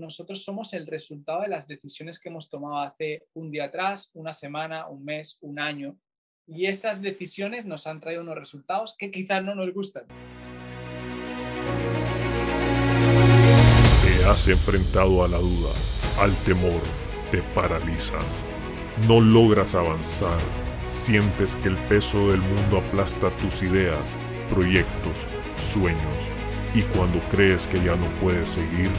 nosotros somos el resultado de las decisiones que hemos tomado hace un día atrás, una semana, un mes, un año. Y esas decisiones nos han traído unos resultados que quizás no nos gustan. Te has enfrentado a la duda, al temor, te paralizas. No logras avanzar, sientes que el peso del mundo aplasta tus ideas, proyectos, sueños y cuando crees que ya no puedes seguir,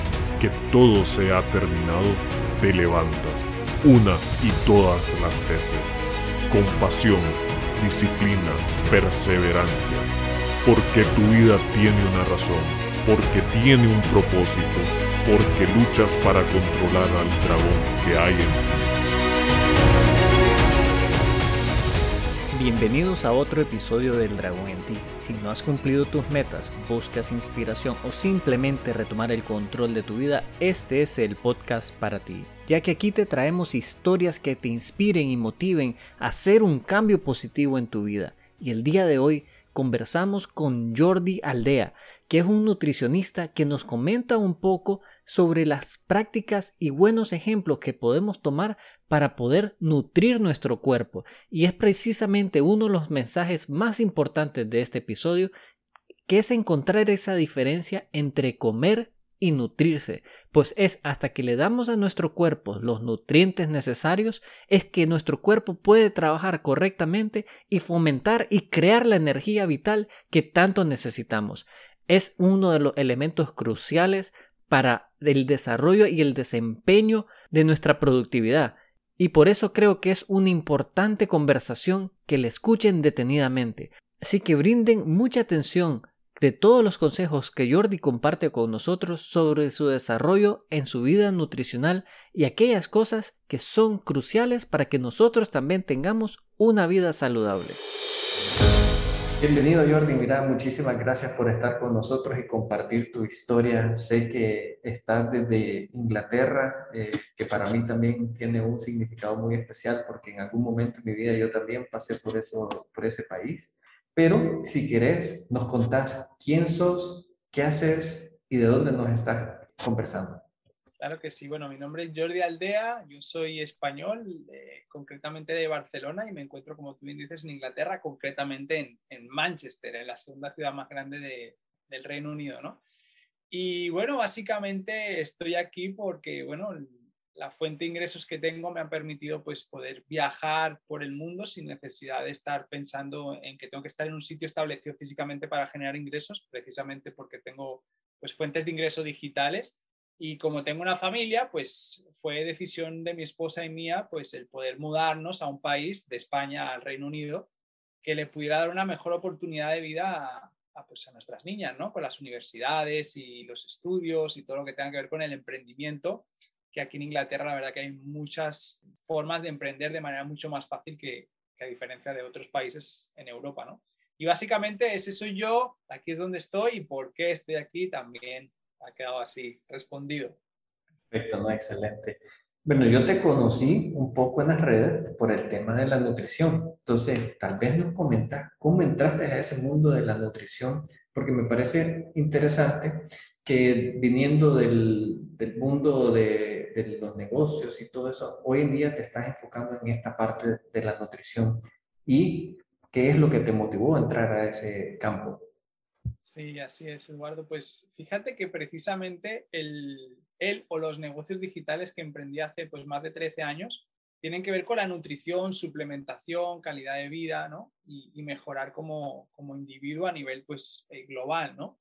que todo se ha terminado, te levantas una y todas las veces. Con pasión, disciplina, perseverancia. Porque tu vida tiene una razón, porque tiene un propósito, porque luchas para controlar al dragón que hay en ti. Bienvenidos a otro episodio del Dragón en ti. Si no has cumplido tus metas, buscas inspiración o simplemente retomar el control de tu vida, este es el podcast para ti. Ya que aquí te traemos historias que te inspiren y motiven a hacer un cambio positivo en tu vida. Y el día de hoy conversamos con Jordi Aldea, que es un nutricionista que nos comenta un poco sobre las prácticas y buenos ejemplos que podemos tomar para poder nutrir nuestro cuerpo. Y es precisamente uno de los mensajes más importantes de este episodio, que es encontrar esa diferencia entre comer y nutrirse, pues es hasta que le damos a nuestro cuerpo los nutrientes necesarios, es que nuestro cuerpo puede trabajar correctamente y fomentar y crear la energía vital que tanto necesitamos. Es uno de los elementos cruciales para el desarrollo y el desempeño de nuestra productividad y por eso creo que es una importante conversación que le escuchen detenidamente. Así que brinden mucha atención de todos los consejos que Jordi comparte con nosotros sobre su desarrollo en su vida nutricional y aquellas cosas que son cruciales para que nosotros también tengamos una vida saludable. Bienvenido Jordi, mira, muchísimas gracias por estar con nosotros y compartir tu historia. Sé que estás desde Inglaterra, eh, que para mí también tiene un significado muy especial porque en algún momento en mi vida yo también pasé por, eso, por ese país. Pero si querés, nos contás quién sos, qué haces y de dónde nos estás conversando. Claro que sí. Bueno, mi nombre es Jordi Aldea, yo soy español, eh, concretamente de Barcelona, y me encuentro, como tú bien dices, en Inglaterra, concretamente en, en Manchester, en la segunda ciudad más grande de, del Reino Unido, ¿no? Y bueno, básicamente estoy aquí porque, bueno, la fuente de ingresos que tengo me ha permitido pues poder viajar por el mundo sin necesidad de estar pensando en que tengo que estar en un sitio establecido físicamente para generar ingresos, precisamente porque tengo pues fuentes de ingresos digitales y como tengo una familia, pues fue decisión de mi esposa y mía, pues el poder mudarnos a un país de España al Reino Unido que le pudiera dar una mejor oportunidad de vida a, pues a nuestras niñas, ¿no? Con las universidades y los estudios y todo lo que tenga que ver con el emprendimiento, que aquí en Inglaterra la verdad que hay muchas formas de emprender de manera mucho más fácil que, que a diferencia de otros países en Europa, ¿no? Y básicamente ese soy yo, aquí es donde estoy y por qué estoy aquí también ha quedado así respondido. Perfecto, no, excelente. Bueno, yo te conocí un poco en las redes por el tema de la nutrición. Entonces, tal vez nos comentas cómo entraste a ese mundo de la nutrición, porque me parece interesante que viniendo del, del mundo de, de, los negocios y todo eso, hoy en día te estás enfocando en esta parte de la nutrición. ¿Y qué es lo que te motivó a entrar a ese campo? Sí, así es, Eduardo. Pues fíjate que precisamente el, él o los negocios digitales que emprendí hace pues, más de 13 años tienen que ver con la nutrición, suplementación, calidad de vida, ¿no? Y, mejorar como, como, individuo a nivel pues, eh, global, ¿no?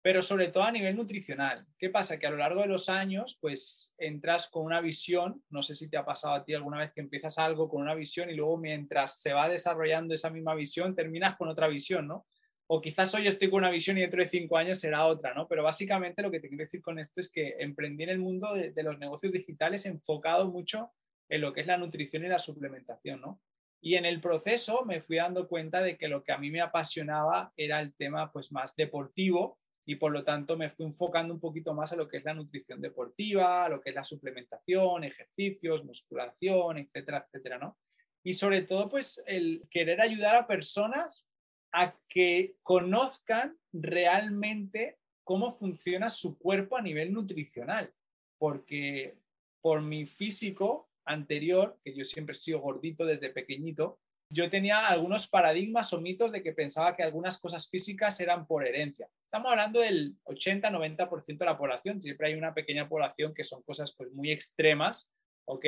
Pero sobre todo a nivel nutricional. ¿Qué pasa? Que a lo largo de los años, pues entras con una visión, no sé si te ha pasado a ti alguna vez que empiezas algo con una visión y luego mientras se va desarrollando esa misma visión, terminas con otra visión, ¿no? O quizás hoy estoy con una visión y dentro de cinco años será otra, ¿no? Pero básicamente lo que te quiero decir con esto es que emprendí en el mundo de, los negocios digitales enfocado mucho en lo que es la nutrición y la suplementación, ¿no? Y en el proceso me fui dando cuenta de que lo que a mí me apasionaba era el tema pues más deportivo y por lo tanto me fui enfocando un poquito más a lo que es la nutrición deportiva, a lo que es la suplementación, ejercicios, musculación, etcétera, etcétera, ¿no? Y sobre todo pues el querer ayudar a personas a que conozcan realmente cómo funciona su cuerpo a nivel nutricional. porque por mi físico anterior, que yo siempre he sido gordito desde pequeñito, yo tenía algunos paradigmas o mitos de que pensaba que algunas cosas físicas eran por herencia. Estamos hablando del 80-90% de la población, siempre hay una pequeña población que son cosas pues muy extremas, ¿ok?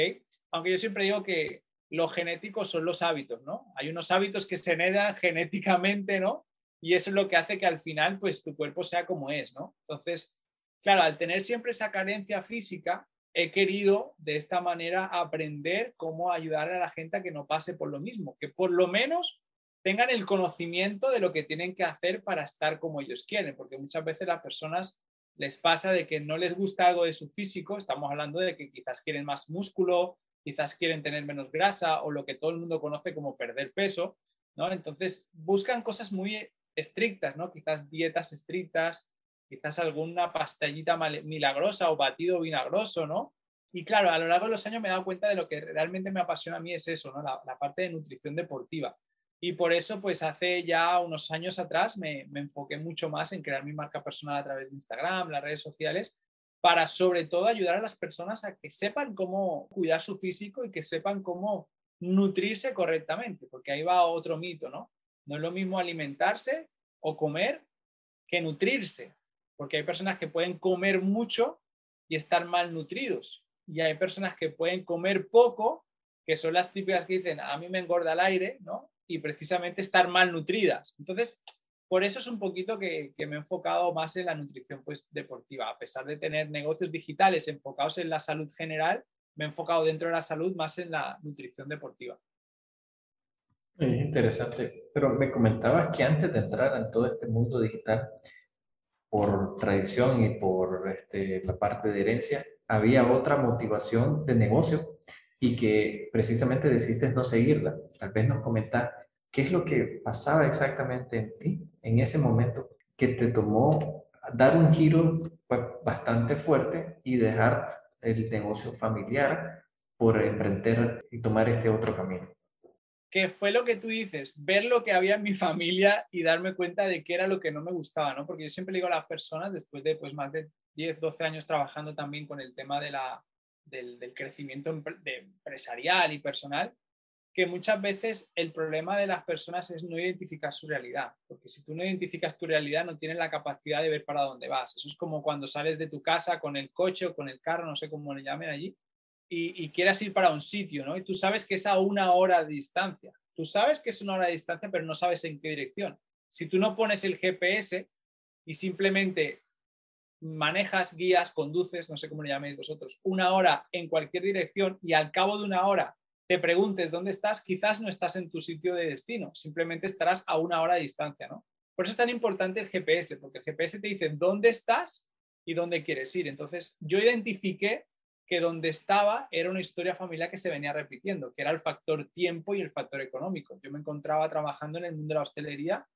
Aunque yo siempre digo que lo genético son los hábitos, ¿no? Hay unos hábitos que se heredan genéticamente, ¿no? Y eso es lo que hace que al final pues tu cuerpo sea como es, ¿no? Entonces, claro, al tener siempre esa carencia física, he querido de esta manera aprender cómo ayudar a la gente a que no pase por lo mismo, que por lo menos tengan el conocimiento de lo que tienen que hacer para estar como ellos quieren, porque muchas veces las personas les pasa de que no les gusta algo de su físico, estamos hablando de que quizás quieren más músculo, quizás quieren tener menos grasa o lo que todo el mundo conoce como perder peso, ¿no? Entonces buscan cosas muy estrictas, ¿no? Quizás dietas estrictas, quizás alguna pastillita milagrosa o batido vinagroso, ¿no? Y claro, a lo largo de los años me he dado cuenta de lo que realmente me apasiona a mí es eso, ¿no? La, parte de nutrición deportiva. Y por eso, pues hace ya unos años atrás me, me, enfoqué mucho más en crear mi marca personal a través de Instagram, las redes sociales, para sobre todo ayudar a las personas a que sepan cómo cuidar su físico y que sepan cómo nutrirse correctamente, porque ahí va otro mito, ¿no? No es lo mismo alimentarse o comer que nutrirse porque hay personas que pueden comer mucho y estar malnutridos, y hay personas que pueden comer poco, que son las típicas que dicen, a mí me engorda el aire, ¿no? Y precisamente estar malnutridas. Entonces, por eso es un poquito que, me he enfocado más en la nutrición pues, deportiva. A pesar de tener negocios digitales enfocados en la salud general, me he enfocado dentro de la salud más en la nutrición deportiva. Es interesante, pero me comentabas que antes de entrar en todo este mundo digital, por tradición y por este, la parte de herencia, había otra motivación de negocio y que precisamente decidiste no seguirla. Tal vez nos comentar qué es lo que pasaba exactamente en ti en ese momento que te tomó dar un giro bastante fuerte y dejar el negocio familiar por emprender y tomar este otro camino que fue lo que tú dices, ver lo que había en mi familia y darme cuenta de qué era lo que no me gustaba, ¿no? Porque yo siempre digo a las personas, después de pues, más de 10, 12 años trabajando también con el tema de la, del, crecimiento empresarial y personal, que muchas veces el problema de las personas es no identificar su realidad, porque si tú no identificas tu realidad no tienes la capacidad de ver para dónde vas. Eso es como cuando sales de tu casa con el coche o con el carro, no sé cómo le llamen allí, y, quieras ir para un sitio, ¿no? Y tú sabes que es a una hora de distancia. Tú sabes que es una hora de distancia, pero no sabes en qué dirección. Si tú no pones el GPS y simplemente manejas, guías, conduces, no sé cómo le llaméis vosotros, una hora en cualquier dirección y al cabo de una hora te preguntes dónde estás, quizás no estás en tu sitio de destino, simplemente estarás a una hora de distancia, ¿no? Por eso es tan importante el GPS, porque el GPS te dice dónde estás y dónde quieres ir. Entonces, yo identifiqué que donde estaba era una historia familiar que se venía repitiendo, que era el factor tiempo y el factor económico. Yo me encontraba trabajando en el mundo de la hostelería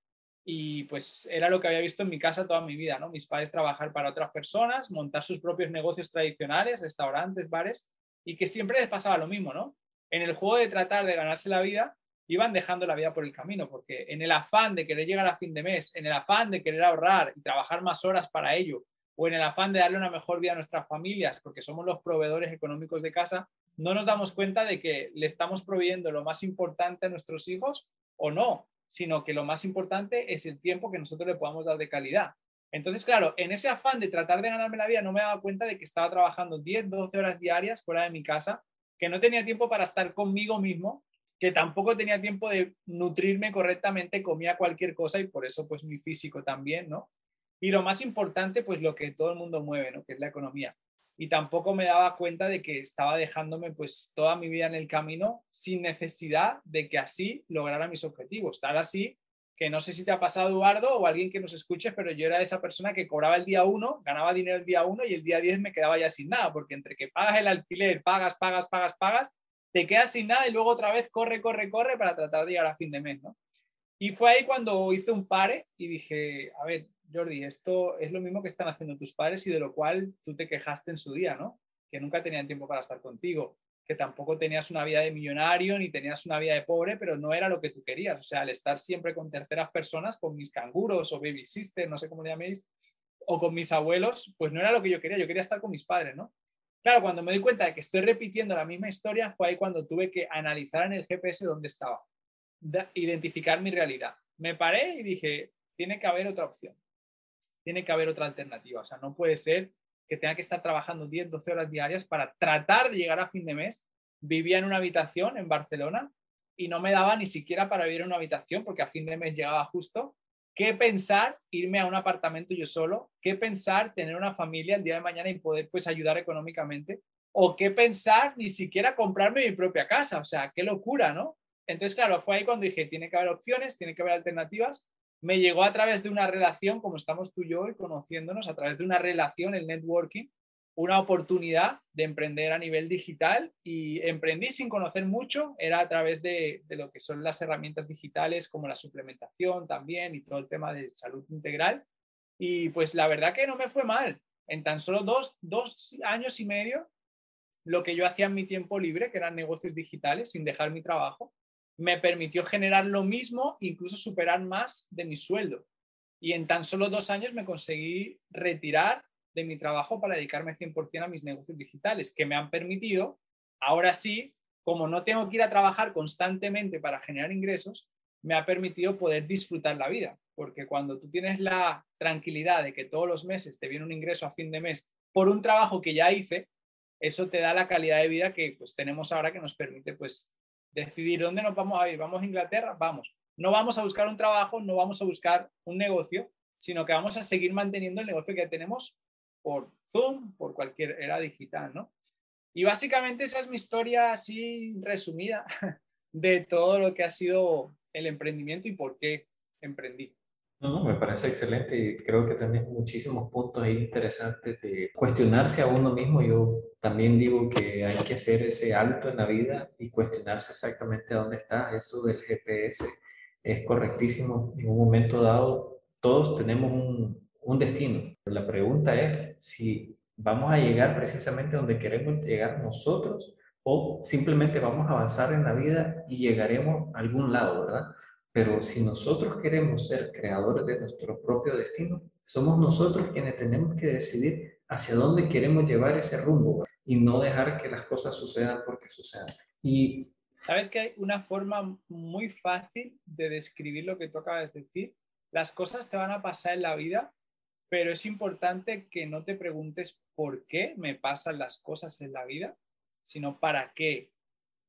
y pues era lo que había visto en mi casa toda mi vida, ¿no? Mis padres trabajar para otras personas, montar sus propios negocios tradicionales, restaurantes, bares, y que siempre les pasaba lo mismo, ¿no? En el juego de tratar de ganarse la vida, iban dejando la vida por el camino, porque en el afán de querer llegar a fin de mes, en el afán de querer ahorrar y trabajar más horas para ello, o en el afán de darle una mejor vida a nuestras familias, porque somos los proveedores económicos de casa, no nos damos cuenta de que le estamos proveyendo lo más importante a nuestros hijos o no, sino que lo más importante es el tiempo que nosotros le podamos dar de calidad. Entonces, claro, en ese afán de tratar de ganarme la vida, no me daba cuenta de que estaba trabajando 10, 12 horas diarias fuera de mi casa, que no tenía tiempo para estar conmigo mismo, que tampoco tenía tiempo de nutrirme correctamente, comía cualquier cosa y por eso pues mi físico también, ¿no? Y lo más importante, pues lo que todo el mundo mueve, ¿no? Que es la economía. Y tampoco me daba cuenta de que estaba dejándome pues toda mi vida en el camino sin necesidad de que así lograra mis objetivos. Tal así que no sé si te ha pasado, Eduardo, o alguien que nos escuche, pero yo era esa persona que cobraba el día uno, ganaba dinero el día uno y el día 10 me quedaba ya sin nada, porque entre que pagas el alquiler, pagas, pagas, pagas, pagas, te quedas sin nada y luego otra vez corre, corre, corre para tratar de llegar a fin de mes, ¿no? Y fue ahí cuando hice un pare y dije, a ver, Jordi, esto es lo mismo que están haciendo tus padres y de lo cual tú te quejaste en su día, ¿no? Que nunca tenían tiempo para estar contigo, que tampoco tenías una vida de millonario ni tenías una vida de pobre, pero no era lo que tú querías. O sea, al estar siempre con terceras personas, con mis canguros o baby sister, no sé cómo le llaméis, o con mis abuelos, pues no era lo que yo quería. Yo quería estar con mis padres, ¿no? Claro, cuando me di cuenta de que estoy repitiendo la misma historia, fue ahí cuando tuve que analizar en el GPS dónde estaba, identificar mi realidad. Me paré y dije, tiene que haber otra opción, tiene que haber otra alternativa. O sea, no puede ser que tenga que estar trabajando 10, 12 horas diarias para tratar de llegar a fin de mes. Vivía en una habitación en Barcelona y no me daba ni siquiera para vivir en una habitación porque a fin de mes llegaba justo. ¿Qué pensar irme a un apartamento yo solo? ¿Qué pensar tener una familia el día de mañana y poder pues ayudar económicamente? ¿O qué pensar ni siquiera comprarme mi propia casa? O sea, qué locura, ¿no? Entonces, claro, fue ahí cuando dije, tiene que haber opciones, tiene que haber alternativas me llegó a través de una relación, como estamos tú y yo hoy conociéndonos, a través de una relación, el networking, una oportunidad de emprender a nivel digital y emprendí sin conocer mucho, era a través de, lo que son las herramientas digitales como la suplementación también y todo el tema de salud integral. Y pues la verdad que no me fue mal. En tan solo dos, dos años y medio, lo que yo hacía en mi tiempo libre, que eran negocios digitales, sin dejar mi trabajo, me permitió generar lo mismo, incluso superar más de mi sueldo. Y en tan solo dos años me conseguí retirar de mi trabajo para dedicarme 100% a mis negocios digitales, que me han permitido, ahora sí, como no tengo que ir a trabajar constantemente para generar ingresos, me ha permitido poder disfrutar la vida. Porque cuando tú tienes la tranquilidad de que todos los meses te viene un ingreso a fin de mes por un trabajo que ya hice, eso te da la calidad de vida que pues tenemos ahora que nos permite pues decidir dónde nos vamos a ir. ¿Vamos a Inglaterra? Vamos. No vamos a buscar un trabajo, no vamos a buscar un negocio, sino que vamos a seguir manteniendo el negocio que tenemos por Zoom, por cualquier era digital, ¿no? Y básicamente esa es mi historia así resumida de todo lo que ha sido el emprendimiento y por qué emprendí. No, me parece excelente y creo que tenés muchísimos puntos ahí interesantes de cuestionarse a uno mismo. Yo también digo que hay que hacer ese alto en la vida y cuestionarse exactamente dónde está. Eso del GPS es correctísimo. En un momento dado, todos tenemos un, un destino. La pregunta es si vamos a llegar precisamente donde queremos llegar nosotros o simplemente vamos a avanzar en la vida y llegaremos a algún lado, ¿verdad? Pero si nosotros queremos ser creadores de nuestro propio destino, somos nosotros quienes tenemos que decidir hacia dónde queremos llevar ese rumbo y no dejar que las cosas sucedan porque sucedan. Y sabes que hay una forma muy fácil de describir lo que tú acabas de decir. Las cosas te van a pasar en la vida, pero es importante que no te preguntes por qué me pasan las cosas en la vida, sino para qué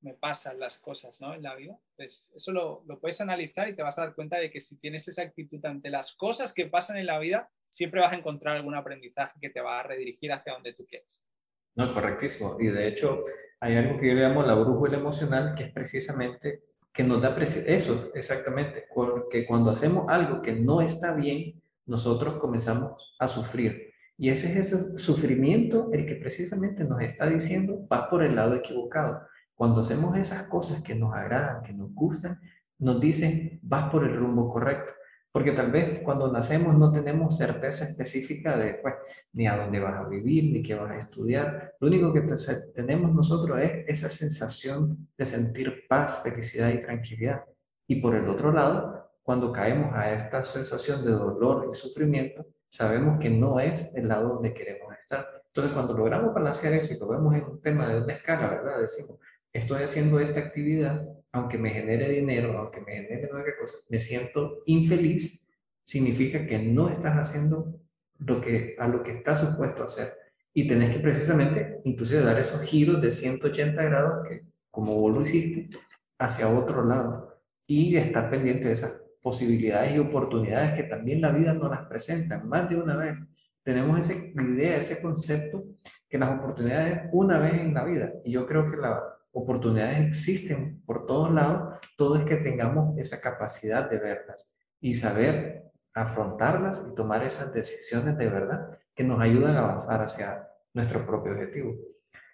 me pasan las cosas ¿no? en la vida. Pues eso lo, lo, puedes analizar y te vas a dar cuenta de que si tienes esa actitud ante las cosas que pasan en la vida, siempre vas a encontrar algún aprendizaje que te va a redirigir hacia donde tú quieres. No, correctísimo. Y de hecho, hay algo que yo la brújula emocional, que es precisamente que nos da eso, exactamente, porque cuando hacemos algo que no está bien, nosotros comenzamos a sufrir. Y ese es ese sufrimiento el que precisamente nos está diciendo, vas por el lado equivocado. Cuando hacemos esas cosas que nos agradan, que nos gustan, nos dicen, vas por el rumbo correcto. Porque tal vez cuando nacemos no tenemos certeza específica de pues, ni a dónde vas a vivir, ni qué vas a estudiar. Lo único que tenemos nosotros es esa sensación de sentir paz, felicidad y tranquilidad. Y por el otro lado, cuando caemos a esta sensación de dolor y sufrimiento, sabemos que no es el lado donde queremos estar. Entonces, cuando logramos balancear eso y lo vemos en un tema de una escala, ¿verdad? Decimos, estoy haciendo esta actividad, aunque me genere dinero, aunque me genere otra cosa, me siento infeliz, significa que no estás haciendo lo que, a lo que estás supuesto a hacer. Y tenés que precisamente, inclusive, dar esos giros de 180 grados, que como vos lo hiciste, hacia otro lado. Y estar pendiente de esas posibilidades y oportunidades que también la vida nos las presenta más de una vez. Tenemos esa idea, ese concepto, que las oportunidades una vez en la vida. Y yo creo que la, oportunidades existen por todos lados, todo es que tengamos esa capacidad de verlas y saber afrontarlas y tomar esas decisiones de verdad que nos ayudan a avanzar hacia nuestro propio objetivo.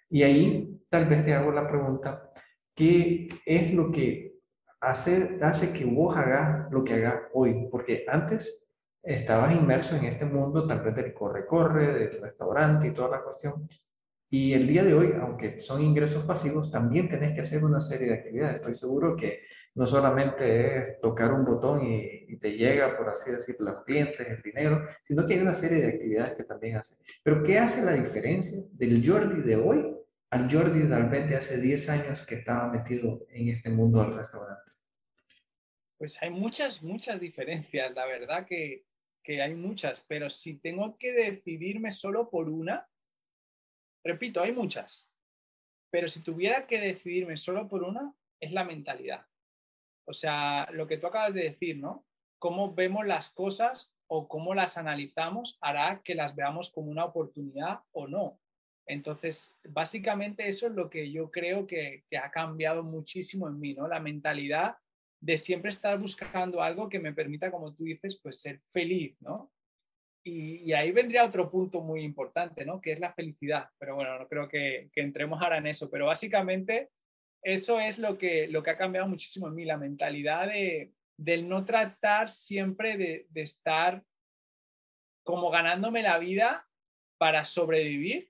Y ahí tal vez te hago la pregunta, ¿qué es lo que hace, hace que vos hagas lo que hagas hoy? Porque antes estabas inmerso en este mundo tal vez del corre-corre, del restaurante y toda la cuestión, y el día de hoy, aunque son ingresos pasivos, también tenés que hacer una serie de actividades. Estoy seguro que no solamente es tocar un botón y, te llega, por así decirlo, los clientes, el dinero, sino que hay una serie de actividades que también hace. Pero ¿qué hace la diferencia del Jordi de hoy al Jordi de hace 10 años que estaba metido en este mundo del restaurante? Pues hay muchas, muchas diferencias, la verdad que, que hay muchas, pero si tengo que decidirme solo por una, repito, hay muchas, pero si tuviera que decidirme solo por una, es la mentalidad. O sea, lo que tú acabas de decir, ¿no? Cómo vemos las cosas o cómo las analizamos hará que las veamos como una oportunidad o no. Entonces, básicamente eso es lo que yo creo que, que ha cambiado muchísimo en mí, ¿no? La mentalidad de siempre estar buscando algo que me permita, como tú dices, pues ser feliz, ¿no? Y, ahí vendría otro punto muy importante, ¿no? Que es la felicidad. Pero bueno, no creo que, entremos ahora en eso. Pero básicamente eso es lo que, lo que ha cambiado muchísimo en mí, la mentalidad de, del no tratar siempre de, de estar como ganándome la vida para sobrevivir,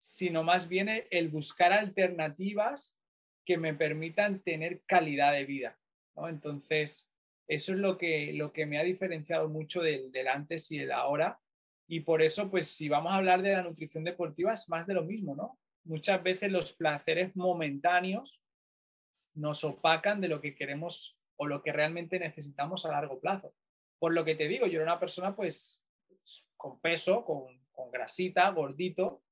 sino más bien el buscar alternativas que me permitan tener calidad de vida. ¿no? Entonces, eso es lo que, lo que me ha diferenciado mucho del, del antes y del ahora. Y por eso, pues si vamos a hablar de la nutrición deportiva, es más de lo mismo, ¿no? Muchas veces los placeres momentáneos nos opacan de lo que queremos o lo que realmente necesitamos a largo plazo. Por lo que te digo, yo era una persona pues con peso, con, con grasita, gordito,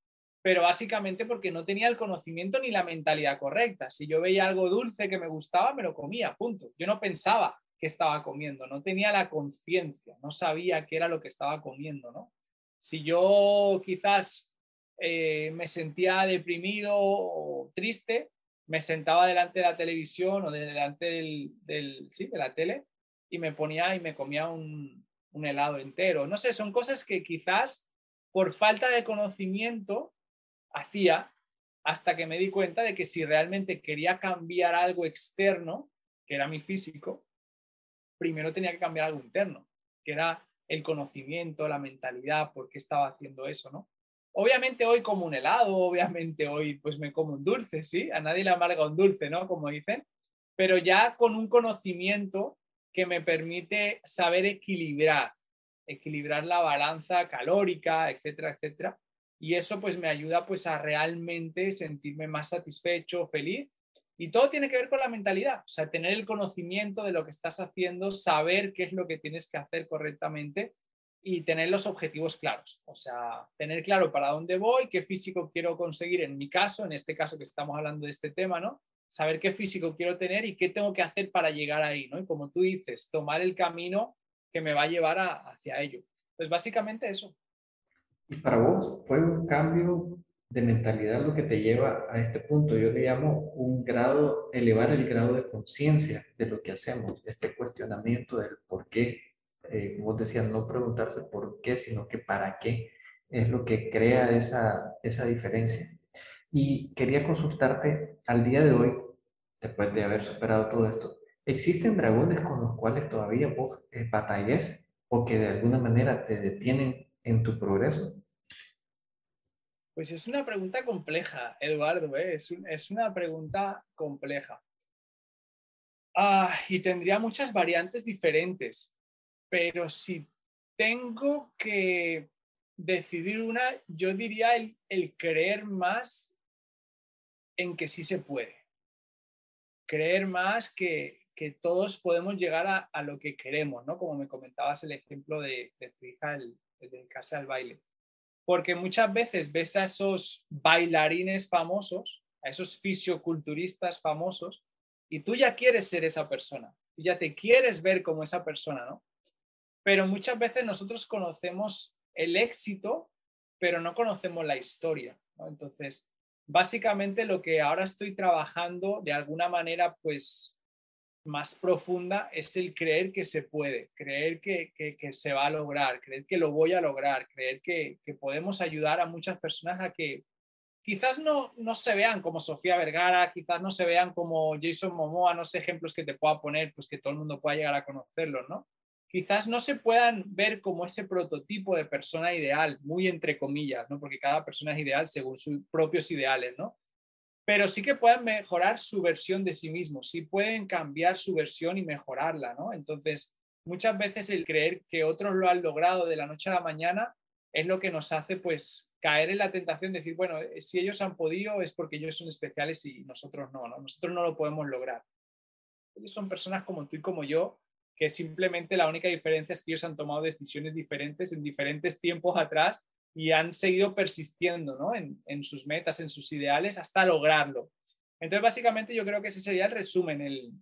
pero básicamente porque no tenía el conocimiento ni la mentalidad correcta. Si yo veía algo dulce que me gustaba, me lo comía, punto. Yo no pensaba qué estaba comiendo, no tenía la conciencia, no sabía qué era lo que estaba comiendo, ¿no? Si yo quizás eh, me sentía deprimido o triste, me sentaba delante de la televisión o delante del, sí, de la tele y me ponía y me comía un helado entero. No sé, son cosas que quizás por falta de conocimiento hacía hasta que me di cuenta de que si realmente quería cambiar algo externo, que era mi físico, primero tenía que cambiar algo interno, que era el conocimiento, la mentalidad, por qué estaba haciendo eso, ¿no? Obviamente hoy como un helado, obviamente hoy pues me como un dulce, ¿sí? A nadie le amarga un dulce, ¿no? Como dicen, pero ya con un conocimiento que me permite saber equilibrar, equilibrar la balanza calórica, etcétera, etcétera. Y eso pues me ayuda pues a realmente sentirme más satisfecho, feliz y todo tiene que ver con la mentalidad, o sea, tener el conocimiento de lo que estás haciendo, saber qué es lo que tienes que hacer correctamente y tener los objetivos claros. O sea, tener claro para dónde voy, qué físico quiero conseguir en mi caso, en este caso que estamos hablando de este tema, ¿no? Saber qué físico quiero tener y qué tengo que hacer para llegar ahí, ¿no? Y como tú dices, tomar el camino que me va a llevar hacia ello. Pues básicamente eso. ¿Y para vos fue un cambio de mentalidad lo que te lleva a este punto. Yo le llamo un grado, elevar el grado de conciencia de lo que hacemos, este cuestionamiento del por qué. Eh, como decías, no preguntarse por qué, sino que para qué es lo que crea esa, esa diferencia. Y quería consultarte al día de hoy, después de haber superado todo esto, ¿existen dragones con los cuales todavía vos eh, batalles o que de alguna manera te detienen en tu progreso? Pues es una pregunta compleja, Eduardo, ¿eh? es, una pregunta compleja. Ah, y tendría muchas variantes diferentes, pero si tengo que decidir una, yo diría el, creer más en que sí se puede. Creer más que, todos podemos llegar a, lo que queremos, ¿no? Como me comentabas el ejemplo de, tu hija, el, al baile porque muchas veces ves a esos bailarines famosos, a esos fisioculturistas famosos, y tú ya quieres ser esa persona, tú ya te quieres ver como esa persona, ¿no? Pero muchas veces nosotros conocemos el éxito, pero no conocemos la historia, ¿no? Entonces, básicamente lo que ahora estoy trabajando de alguna manera, pues más profunda es el creer que se puede, creer que, se va a lograr, creer que lo voy a lograr, creer que, podemos ayudar a muchas personas a que quizás no, no se vean como Sofía Vergara, quizás no se vean como Jason Momoa, no sé ejemplos que te pueda poner, pues que todo el mundo pueda llegar a conocerlos, ¿no? Quizás no se puedan ver como ese prototipo de persona ideal, muy entre comillas, ¿no? Porque cada persona es ideal según sus propios ideales, ¿no? Pero sí que pueden mejorar su versión de sí mismos, sí pueden cambiar su versión y mejorarla, ¿no? Entonces, muchas veces el creer que otros lo han logrado de la noche a la mañana es lo que nos hace pues caer en la tentación de decir, bueno, eh, si ellos han podido es porque ellos son especiales y nosotros no, ¿no? Nosotros no lo podemos lograr. Ellos son personas como tú y como yo, que simplemente la única diferencia es que ellos han tomado decisiones diferentes en diferentes tiempos atrás y han seguido persistiendo ¿no? en, en sus metas, en sus ideales, hasta lograrlo. Entonces, básicamente yo creo que ese sería el resumen. El,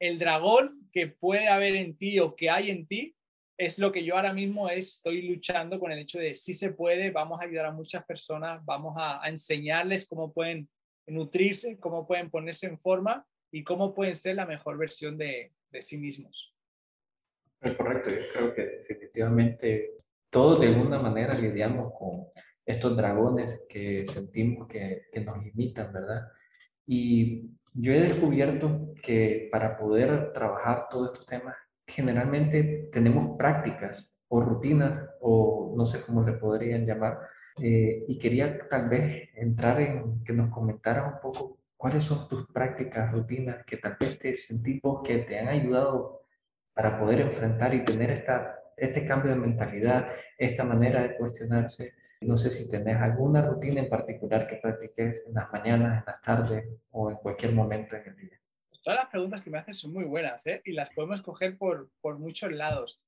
el dragón que puede haber en ti o que hay en ti es lo que yo ahora mismo estoy luchando con el hecho de si se puede, vamos a ayudar a muchas personas, vamos a, enseñarles cómo pueden nutrirse, cómo pueden ponerse en forma y cómo pueden ser la mejor versión de, de sí mismos. correcto, yo creo que definitivamente todos de alguna manera lidiamos con estos dragones que sentimos que, que nos limitan, ¿verdad? Y yo he descubierto que para poder trabajar todos estos temas generalmente tenemos prácticas o rutinas o no sé cómo le podrían llamar. Eh, y quería tal vez entrar en que nos comentaras un poco cuáles son tus prácticas, rutinas que tal vez te sentimos que te han ayudado para poder enfrentar y tener esta, este cambio de mentalidad, esta manera de cuestionarse. No sé si tenés alguna rutina en particular que practiques en las mañanas, en las tardes o en cualquier momento en el día todas las preguntas que me haces son muy buenas ¿eh? y las podemos coger por, por muchos lados.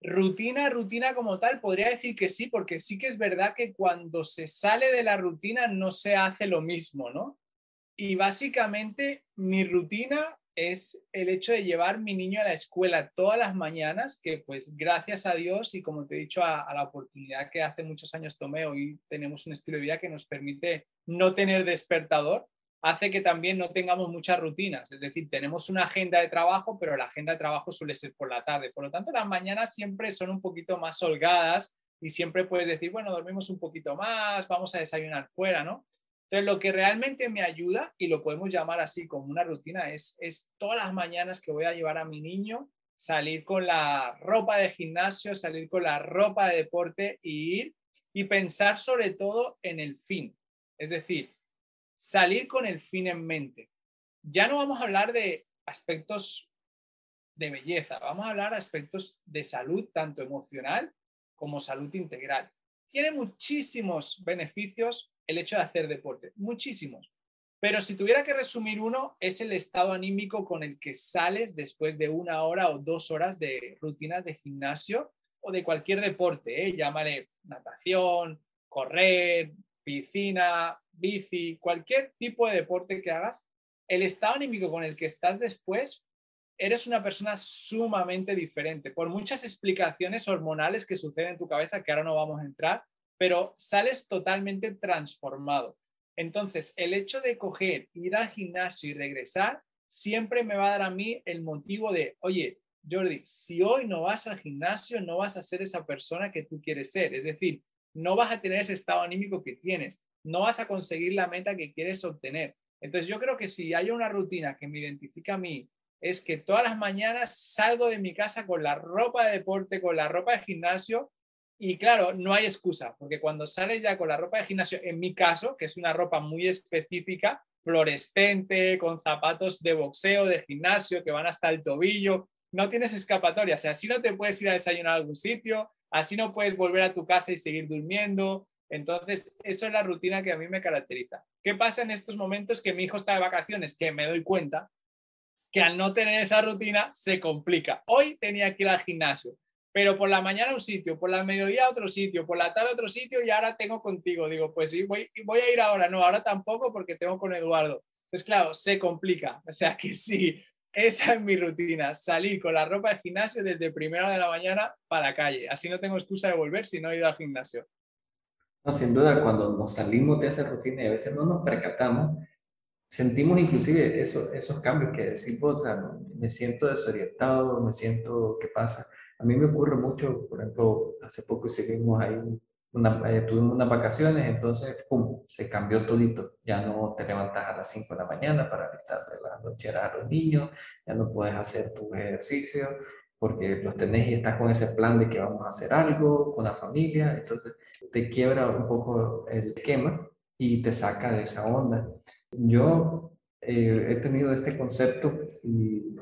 Rutina, rutina como tal, podría decir que sí, porque sí que es verdad que cuando se sale de la rutina no se hace lo mismo, ¿no? Y básicamente mi rutina es el hecho de llevar mi niño a la escuela todas las mañanas, que pues gracias a Dios y como te he dicho, a, la oportunidad que hace muchos años tomé, hoy tenemos un estilo de vida que nos permite no tener despertador, hace que también no tengamos muchas rutinas. Es decir, tenemos una agenda de trabajo, pero la agenda de trabajo suele ser por la tarde. Por lo tanto, las mañanas siempre son un poquito más holgadas y siempre puedes decir, bueno, dormimos un poquito más, vamos a desayunar fuera, ¿no? Entonces, lo que realmente me ayuda, y lo podemos llamar así como una rutina, es, es todas las mañanas que voy a llevar a mi niño, salir con la ropa de gimnasio, salir con la ropa de deporte y ir y pensar sobre todo en el fin. Es decir, salir con el fin en mente. Ya no vamos a hablar de aspectos de belleza, vamos a hablar de aspectos de salud, tanto emocional como salud integral. Tiene muchísimos beneficios el hecho de hacer deporte, muchísimos. Pero si tuviera que resumir uno, es el estado anímico con el que sales después de una hora o dos horas de rutinas de gimnasio o de cualquier deporte, ¿eh? llámale natación, correr, piscina, bici, cualquier tipo de deporte que hagas, el estado anímico con el que estás después, eres una persona sumamente diferente, por muchas explicaciones hormonales que suceden en tu cabeza, que ahora no vamos a entrar, pero sales totalmente transformado. Entonces, el hecho de coger, ir al gimnasio y regresar, siempre me va a dar a mí el motivo de, oye, Jordi, si hoy no vas al gimnasio, no vas a ser esa persona que tú quieres ser. Es decir, no vas a tener ese estado anímico que tienes no vas a conseguir la meta que quieres obtener. Entonces yo creo que si hay una rutina que me identifica a mí, es que todas las mañanas salgo de mi casa con la ropa de deporte, con la ropa de gimnasio y claro, no hay excusa, porque cuando sales ya con la ropa de gimnasio, en mi caso, que es una ropa muy específica, fluorescente, con zapatos de boxeo, de gimnasio, que van hasta el tobillo, no tienes escapatoria. Así no te puedes ir a desayunar a algún sitio, así no puedes volver a tu casa y seguir durmiendo, entonces, eso es la rutina que a mí me caracteriza. ¿Qué pasa en estos momentos que mi hijo está de vacaciones? Que me doy cuenta que al no tener esa rutina se complica. Hoy tenía que ir al gimnasio, pero por la mañana un sitio, por la mediodía otro sitio, por la tarde otro sitio y ahora tengo contigo. Digo, pues sí, voy, voy a ir ahora. No, ahora tampoco porque tengo con Eduardo. Pues claro, se complica. O sea que sí, esa es mi rutina, salir con la ropa de gimnasio desde primera hora de la mañana para la calle. Así no tengo excusa de volver si no he ido al gimnasio. No, sin duda, cuando nos salimos de esa rutina y a veces no nos percatamos, sentimos inclusive eso, esos cambios que decimos, o sea, me siento desorientado, me siento, ¿qué pasa? A mí me ocurre mucho, por ejemplo, hace poco hicimos ahí una, eh, tuvimos unas vacaciones, entonces, pum, se cambió todito. Ya no te levantas a las 5 de la mañana para estar de las loncheras a los niños, ya no puedes hacer tu ejercicio, porque los tenés y estás con ese plan de que vamos a hacer algo con la familia, entonces te quiebra un poco el esquema y te saca de esa onda. Yo eh, he tenido este concepto y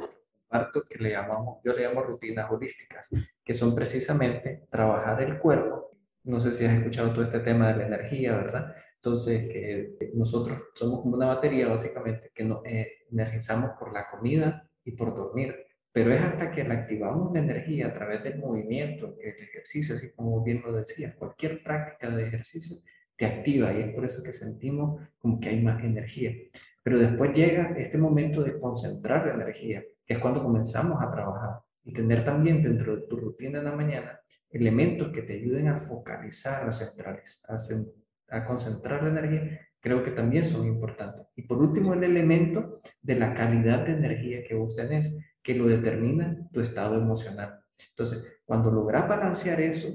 parto que le llamamos, yo le llamo rutinas holísticas, que son precisamente trabajar el cuerpo. No sé si has escuchado todo este tema de la energía, ¿verdad? Entonces, que nosotros somos como una batería básicamente que nos eh, energizamos por la comida y por dormir. Pero es hasta que la activamos la energía a través del movimiento, que el ejercicio, así como bien lo decías, cualquier práctica de ejercicio te activa y es por eso que sentimos como que hay más energía. Pero después llega este momento de concentrar la energía, que es cuando comenzamos a trabajar y tener también dentro de tu rutina en la mañana elementos que te ayuden a focalizar, a centralizar, a, concentrar la energía, creo que también son importantes. Y por último, el elemento de la calidad de energía que vos tenés, que lo determina tu estado emocional. Entonces, cuando logras balancear eso,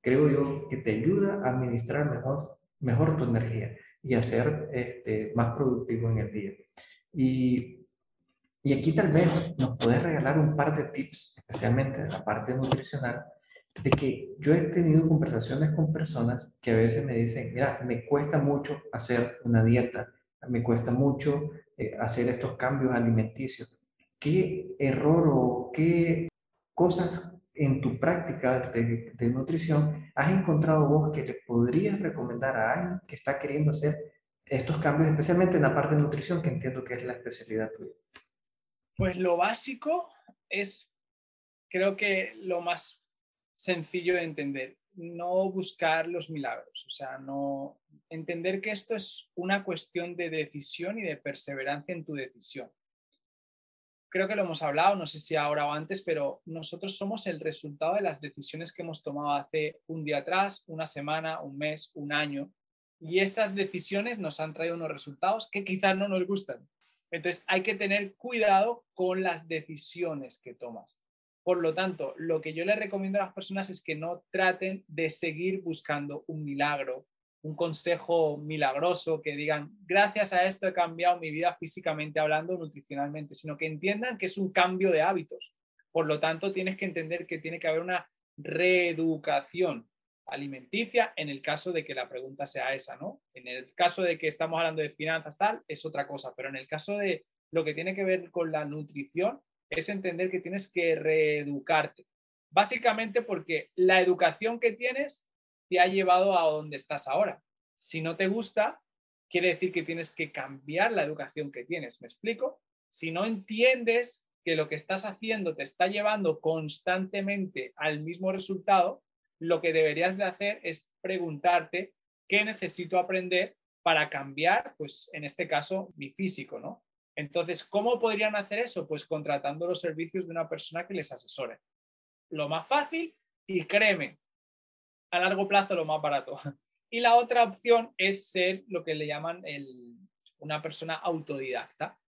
creo yo que te ayuda a administrar mejor, mejor tu energía y a ser este, más productivo en el día. Y, y aquí tal vez nos puedes regalar un par de tips, especialmente de la parte nutricional, de que yo he tenido conversaciones con personas que a veces me dicen, mira, me cuesta mucho hacer una dieta, me cuesta mucho eh, hacer estos cambios alimenticios. ¿Qué error o qué cosas en tu práctica de, de, nutrición has encontrado vos que le podrías recomendar a alguien que está queriendo hacer estos cambios, especialmente en la parte de nutrición, que entiendo que es la especialidad tuya? Pues lo básico es, creo que lo más sencillo de entender, no buscar los milagros, o sea, no entender que esto es una cuestión de decisión y de perseverancia en tu decisión creo que lo hemos hablado, no sé si ahora o antes, pero nosotros somos el resultado de las decisiones que hemos tomado hace un día atrás, una semana, un mes, un año. Y esas decisiones nos han traído unos resultados que quizás no nos gustan. Entonces hay que tener cuidado con las decisiones que tomas. Por lo tanto, lo que yo le recomiendo a las personas es que no traten de seguir buscando un milagro un consejo milagroso que digan, gracias a esto he cambiado mi vida físicamente hablando, nutricionalmente, sino que entiendan que es un cambio de hábitos. Por lo tanto, tienes que entender que tiene que haber una reeducación alimenticia en el caso de que la pregunta sea esa, ¿no? En el caso de que estamos hablando de finanzas tal, es otra cosa, pero en el caso de lo que tiene que ver con la nutrición, es entender que tienes que reeducarte. Básicamente porque la educación que tienes te ha llevado a donde estás ahora. Si no te gusta, quiere decir que tienes que cambiar la educación que tienes. ¿Me explico? Si no entiendes que lo que estás haciendo te está llevando constantemente al mismo resultado, lo que deberías de hacer es preguntarte qué necesito aprender para cambiar, pues en este caso, mi físico, ¿no? Entonces, ¿cómo podrían hacer eso? Pues contratando los servicios de una persona que les asesore. Lo más fácil, y créeme, a largo plazo lo más barato. Y la otra opción es ser lo que le llaman una persona autodidacta.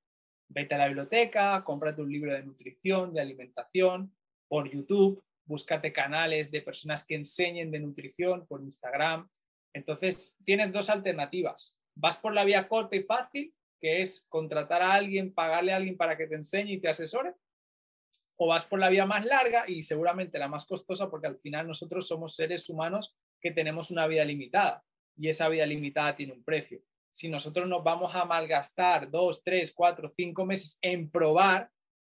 Vete a la biblioteca, cómprate un libro de nutrición, de alimentación, por YouTube, búscate canales de personas que enseñen de nutrición por Instagram. Entonces, tienes dos alternativas. Vas por la vía corta y fácil, que es contratar a alguien, pagarle a alguien para que te enseñe y te asesore, o vas por la vía más larga y seguramente la más costosa porque al final nosotros somos seres humanos que tenemos una vida limitada y esa vida limitada tiene un precio. Si nosotros nos vamos a malgastar dos, tres, cuatro, cinco meses en probar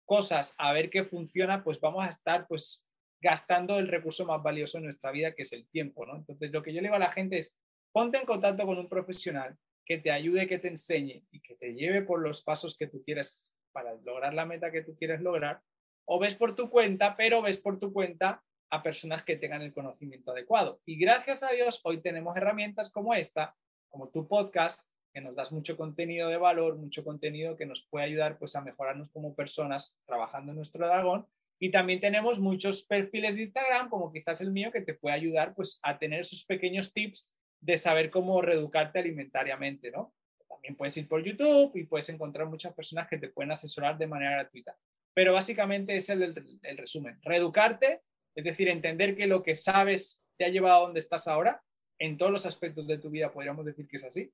cosas a ver qué funciona, pues vamos a estar pues gastando el recurso más valioso en nuestra vida, que es el tiempo, ¿no? Entonces, lo que yo le digo a la gente es, ponte en contacto con un profesional que te ayude, que te enseñe y que te lleve por los pasos que tú quieres para lograr la meta que tú quieres lograr o ves por tu cuenta, pero ves por tu cuenta a personas que tengan el conocimiento adecuado. Y gracias a Dios, hoy tenemos herramientas como esta, como tu podcast, que nos das mucho contenido de valor, mucho contenido que nos puede ayudar pues a mejorarnos como personas trabajando en nuestro dragón. Y también tenemos muchos perfiles de Instagram, como quizás el mío, que te puede ayudar pues a tener esos pequeños tips de saber cómo reeducarte alimentariamente, ¿no? También puedes ir por YouTube y puedes encontrar muchas personas que te pueden asesorar de manera gratuita. Pero básicamente es el, el, resumen. Reeducarte, es decir, entender que lo que sabes te ha llevado a donde estás ahora, en todos los aspectos de tu vida podríamos decir que es así.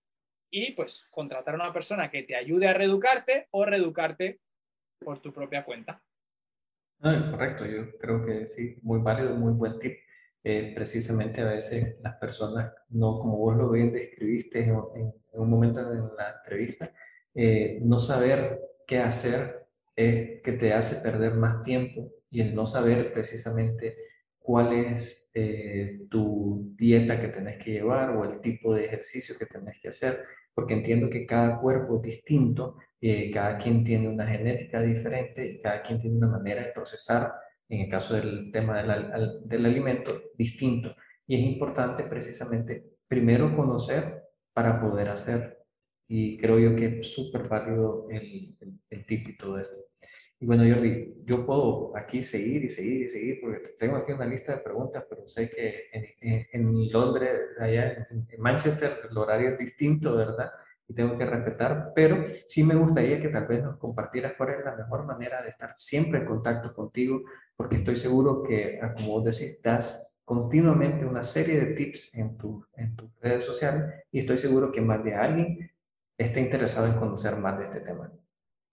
Y pues contratar a una persona que te ayude a reeducarte o reeducarte por tu propia cuenta. Correcto, yo creo que sí, muy válido, muy buen tip. eh, precisamente a veces las personas, no como vos lo bien describiste en, un momento en la entrevista, eh, no saber qué hacer es que te hace perder más tiempo y el no saber precisamente cuál es eh, tu dieta que tenés que llevar o el tipo de ejercicio que tenés que hacer, porque entiendo que cada cuerpo es distinto, eh, cada quien tiene una genética diferente y cada quien tiene una manera de procesar, en el caso del tema del, del alimento, distinto. Y es importante precisamente primero conocer para poder hacer. Y creo yo que es súper válido el, el, el tip y todo esto. Y bueno, Jordi, yo puedo aquí seguir y seguir y seguir, porque tengo aquí una lista de preguntas, pero sé que en, Londres, allá en, Manchester, el horario es distinto, ¿verdad? Y tengo que respetar, pero sí me gustaría que tal vez nos compartieras cuál es la mejor manera de estar siempre en contacto contigo, porque estoy seguro que, ah, como vos decís, das continuamente una serie de tips en, tu, en tus redes sociales y estoy seguro que más de alguien está interesado en conocer más de este tema.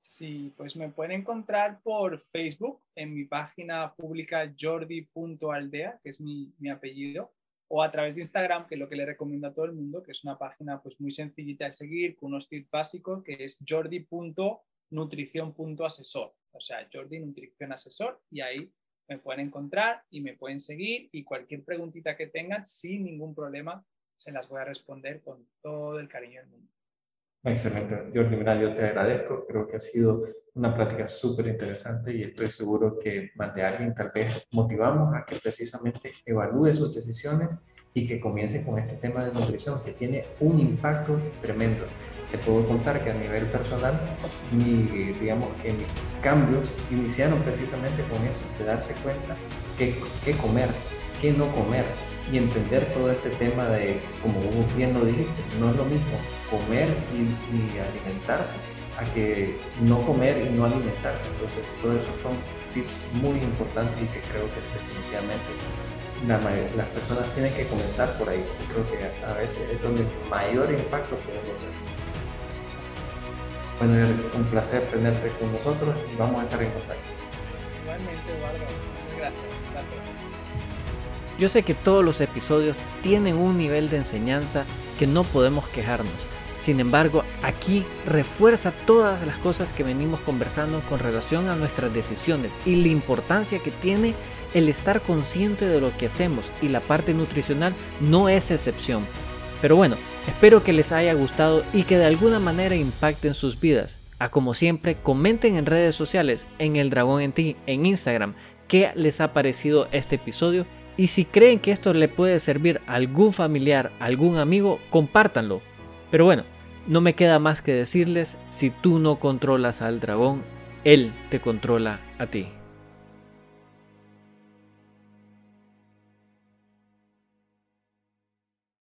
Sí, pues me pueden encontrar por Facebook en mi página pública jordi.aldea, que es mi, apellido, o a través de Instagram, que es lo que le recomiendo a todo el mundo, que es una página pues muy sencillita de seguir, con unos tips básicos, que es jordi.nutrición.asesor, o sea, Jordi Nutrición Asesor, y ahí me pueden encontrar y me pueden seguir y cualquier preguntita que tengan, sin ningún problema, se las voy a responder con todo el cariño del mundo. Excelente, Jordi, mira, yo te agradezco, creo que ha sido una plática súper interesante y estoy seguro que más de alguien tal vez motivamos a que precisamente evalúe sus decisiones y que comience con este tema de nutrición que tiene un impacto tremendo. Te puedo contar que a nivel personal, mi, digamos que mis cambios iniciaron precisamente con eso, de darse cuenta qué, qué comer, qué no comer, y entender todo este tema de, como bien lo dijiste, no es lo mismo comer y, alimentarse a que no comer y no alimentarse. Entonces, todos esos son tips muy importantes y que creo que definitivamente las personas tienen que comenzar por ahí. creo que a veces es donde mayor impacto podemos tener. Bueno, un placer tenerte con nosotros y vamos a estar en contacto. Igualmente, Eduardo. Muchas gracias. Yo sé que todos los episodios tienen un nivel de enseñanza que no podemos quejarnos. Sin embargo, aquí refuerza todas las cosas que venimos conversando con relación a nuestras decisiones y la importancia que tiene el estar consciente de lo que hacemos y la parte nutricional no es excepción. Pero bueno, espero que les haya gustado y que de alguna manera impacten sus vidas. A como siempre, comenten en redes sociales, en El Dragón en Ti, en Instagram, qué les ha parecido este episodio y si creen que esto le puede servir a algún familiar, algún amigo, compártanlo. Pero bueno, no me queda más que decirles, si tú no controlas al dragón, él te controla a ti.